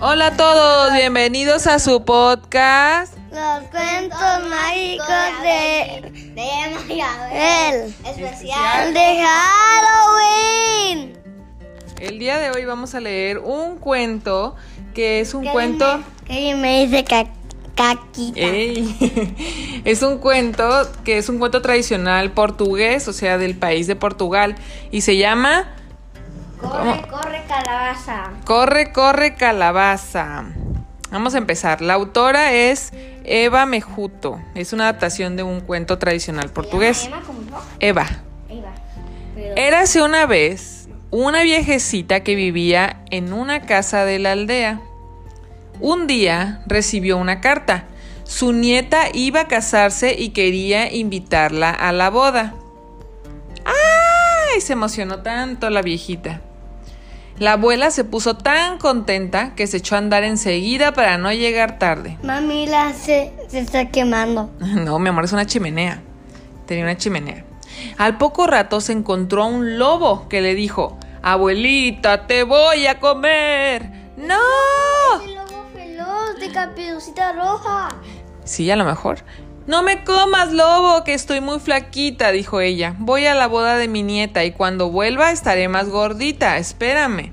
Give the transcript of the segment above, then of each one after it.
Hola a todos, bienvenidos a su podcast. Los cuentos mágicos de, de Mayabel. Especial de Halloween. El día de hoy vamos a leer un cuento que es un cuento... Que me dice ca caquita. Ey. es un cuento que es un cuento tradicional portugués, o sea, del país de Portugal. Y se llama... Corre, corre, calabaza. Corre, corre, calabaza. Vamos a empezar. La autora es Eva Mejuto. Es una adaptación de un cuento tradicional portugués. Eva. Eva. Eva. Pero- Érase una vez una viejecita que vivía en una casa de la aldea. Un día recibió una carta. Su nieta iba a casarse y quería invitarla a la boda. ¡Ay! Se emocionó tanto la viejita. La abuela se puso tan contenta que se echó a andar enseguida para no llegar tarde. Mami la se, se está quemando. No, mi amor, es una chimenea. Tenía una chimenea. Al poco rato se encontró a un lobo que le dijo, Abuelita, te voy a comer. ¡No! El lobo veloz de caperucita roja. Sí, a lo mejor. No me comas, lobo, que estoy muy flaquita, dijo ella. Voy a la boda de mi nieta y cuando vuelva estaré más gordita. Espérame.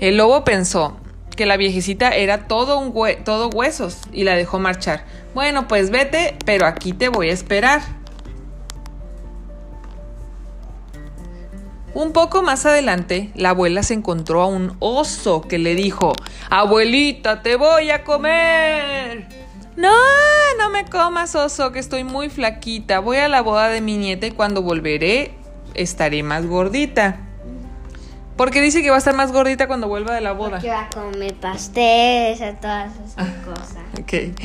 El lobo pensó que la viejecita era todo, todo huesos y la dejó marchar. Bueno, pues vete, pero aquí te voy a esperar. Un poco más adelante, la abuela se encontró a un oso que le dijo, Abuelita, te voy a comer. No, no me comas, oso, que estoy muy flaquita. Voy a la boda de mi nieta y cuando volveré estaré más gordita. Porque dice que va a estar más gordita cuando vuelva de la boda. Que va a comer pasteles, a todas esas cosas. Ok.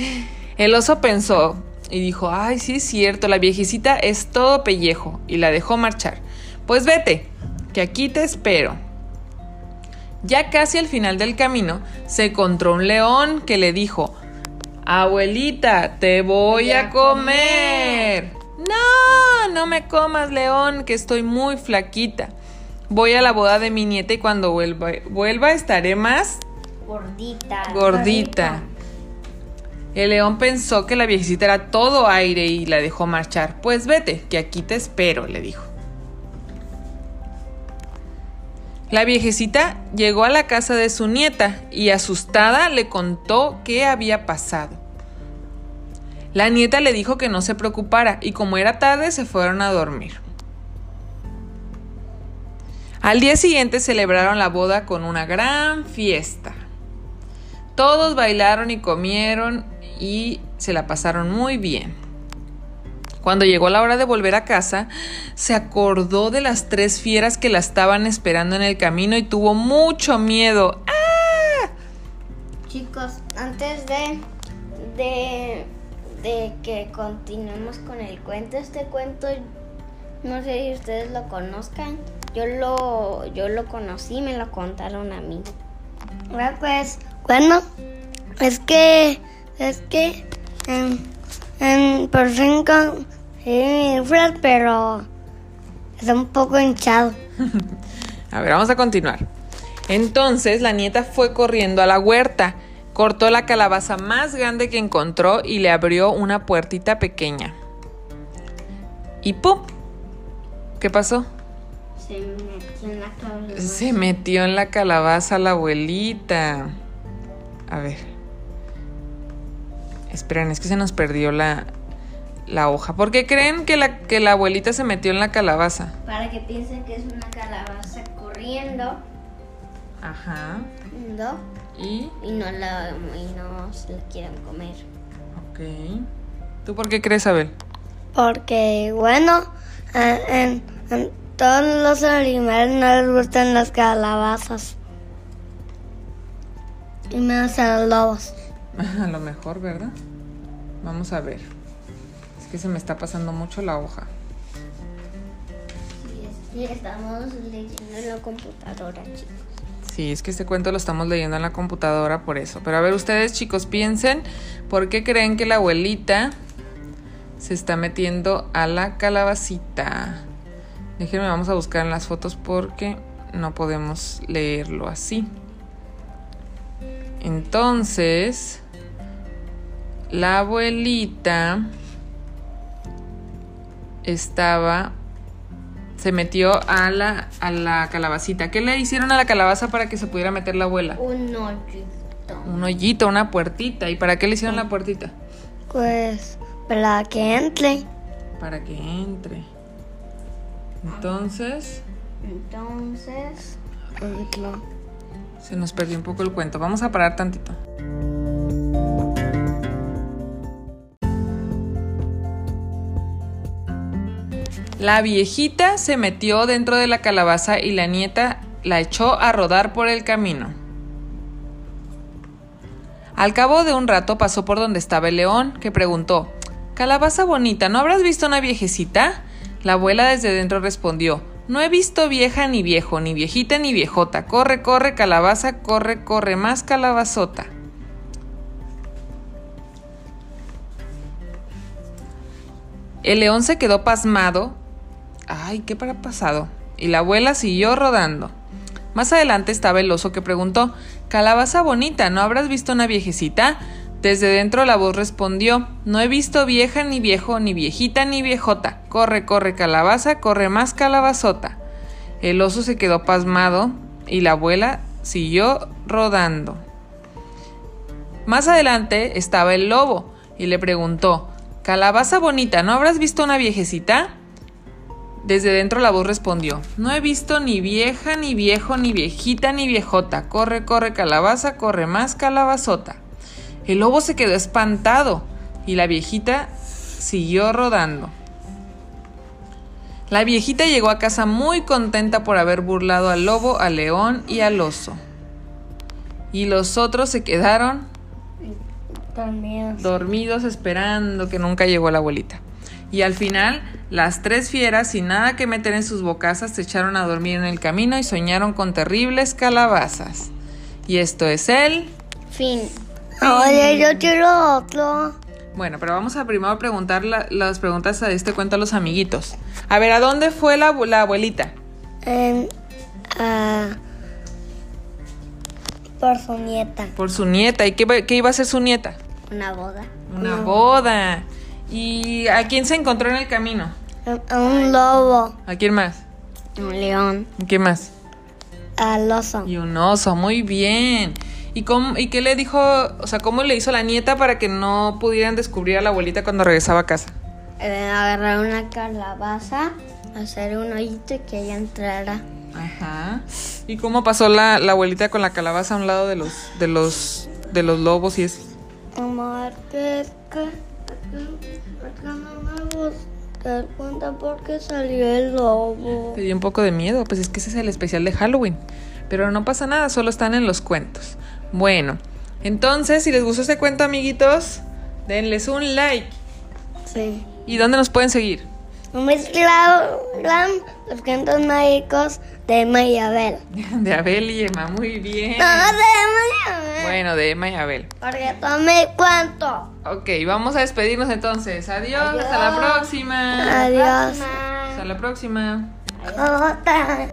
El oso pensó y dijo, ay, sí es cierto, la viejecita es todo pellejo y la dejó marchar. Pues vete, que aquí te espero. Ya casi al final del camino se encontró un león que le dijo, abuelita, te voy a comer. No, no me comas, león, que estoy muy flaquita. Voy a la boda de mi nieta y cuando vuelva, vuelva estaré más Gordita. gordita. El león pensó que la viejecita era todo aire y la dejó marchar. Pues vete, que aquí te espero, le dijo. La viejecita llegó a la casa de su nieta y asustada le contó qué había pasado. La nieta le dijo que no se preocupara y como era tarde se fueron a dormir. Al día siguiente celebraron la boda con una gran fiesta. Todos bailaron y comieron y se la pasaron muy bien. Cuando llegó la hora de volver a casa, se acordó de las tres fieras que la estaban esperando en el camino y tuvo mucho miedo. ¡Ah! Chicos, antes de, de, de que continuemos con el cuento, este cuento, no sé si ustedes lo conozcan. Yo lo, yo lo conocí, me lo contaron a mí. Bueno, pues, bueno, es que, es que, en, en por cinco, sí, Fred, pero está un poco hinchado. A ver, vamos a continuar. Entonces la nieta fue corriendo a la huerta, cortó la calabaza más grande que encontró y le abrió una puertita pequeña. Y ¡pum! ¿Qué pasó? Se metió en la cabeza. Se metió en la calabaza la abuelita. A ver. Esperen, es que se nos perdió la, la hoja. ¿Por qué creen que la, que la abuelita se metió en la calabaza? Para que piensen que es una calabaza corriendo, Ajá. ¿no? Y. Y no, la, y no se la quieran comer. Ok. ¿Tú por qué crees, Abel? Porque, bueno, en, en todos los animales no les gustan las calabazas. Y menos a los lobos. A lo mejor, ¿verdad? Vamos a ver. Que se me está pasando mucho la hoja. Y estamos leyendo en la computadora, chicos. Sí, es que este cuento lo estamos leyendo en la computadora por eso. Pero a ver, ustedes chicos, piensen, ¿por qué creen que la abuelita se está metiendo a la calabacita? Déjenme, vamos a buscar en las fotos porque no podemos leerlo así. Entonces, la abuelita estaba se metió a la, a la calabacita. ¿Qué le hicieron a la calabaza para que se pudiera meter la abuela? Un hoyito. Un hoyito, una puertita. ¿Y para qué le hicieron la puertita? Pues para que entre. Para que entre. Entonces, Entonces. se nos perdió un poco el cuento. Vamos a parar tantito. La viejita se metió dentro de la calabaza y la nieta la echó a rodar por el camino. Al cabo de un rato pasó por donde estaba el león, que preguntó Calabaza bonita, ¿no habrás visto una viejecita? La abuela desde dentro respondió No he visto vieja ni viejo, ni viejita ni viejota. Corre, corre, calabaza, corre, corre, más calabazota. El león se quedó pasmado. Ay, ¿qué para pasado? Y la abuela siguió rodando. Más adelante estaba el oso que preguntó Calabaza bonita, ¿no habrás visto una viejecita? Desde dentro la voz respondió No he visto vieja ni viejo, ni viejita ni viejota. Corre, corre, calabaza, corre más calabazota. El oso se quedó pasmado y la abuela siguió rodando. Más adelante estaba el lobo y le preguntó Calabaza bonita, ¿no habrás visto una viejecita? Desde dentro la voz respondió No he visto ni vieja, ni viejo, ni viejita, ni viejota. Corre, corre, calabaza, corre más calabazota. El lobo se quedó espantado y la viejita siguió rodando. La viejita llegó a casa muy contenta por haber burlado al lobo, al león y al oso. Y los otros se quedaron dormidos esperando que nunca llegó la abuelita. Y al final, las tres fieras, sin nada que meter en sus bocazas, se echaron a dormir en el camino y soñaron con terribles calabazas. Y esto es el... Fin. Oye, yo quiero otro. Bueno, pero vamos a primero preguntar la- las preguntas a este cuento a los amiguitos. A ver, ¿a dónde fue la, abu- la abuelita? Ah, por su nieta. Por su nieta. ¿Y qué iba a hacer su nieta? Una boda. Una boda. ¿Y a quién se encontró en el camino? A un lobo. ¿A quién más? Un león. ¿Y qué más? Al oso. Y un oso, muy bien. ¿Y, cómo, ¿Y qué le dijo, o sea, cómo le hizo la nieta para que no pudieran descubrir a la abuelita cuando regresaba a casa? Eh, agarrar una calabaza, hacer un hoyito y que ella entrara. Ajá. ¿Y cómo pasó la, la abuelita con la calabaza a un lado de los, de los, de los lobos y eso? Que, que no me dar cuenta porque salió el lobo. Te dio un poco de miedo, pues es que ese es el especial de Halloween. Pero no pasa nada, solo están en los cuentos. Bueno, entonces, si les gustó este cuento, amiguitos, denles un like. Sí. ¿Y dónde nos pueden seguir? Instagram, los cuentos mágicos de Emma y Abel. De Abel y Emma, muy bien. No, de Emma y Abel. Bueno, de Emma y Abel. Porque tomé cuento. Ok, vamos a despedirnos entonces. Adiós, hasta la próxima. Adiós. Hasta la próxima. Otra.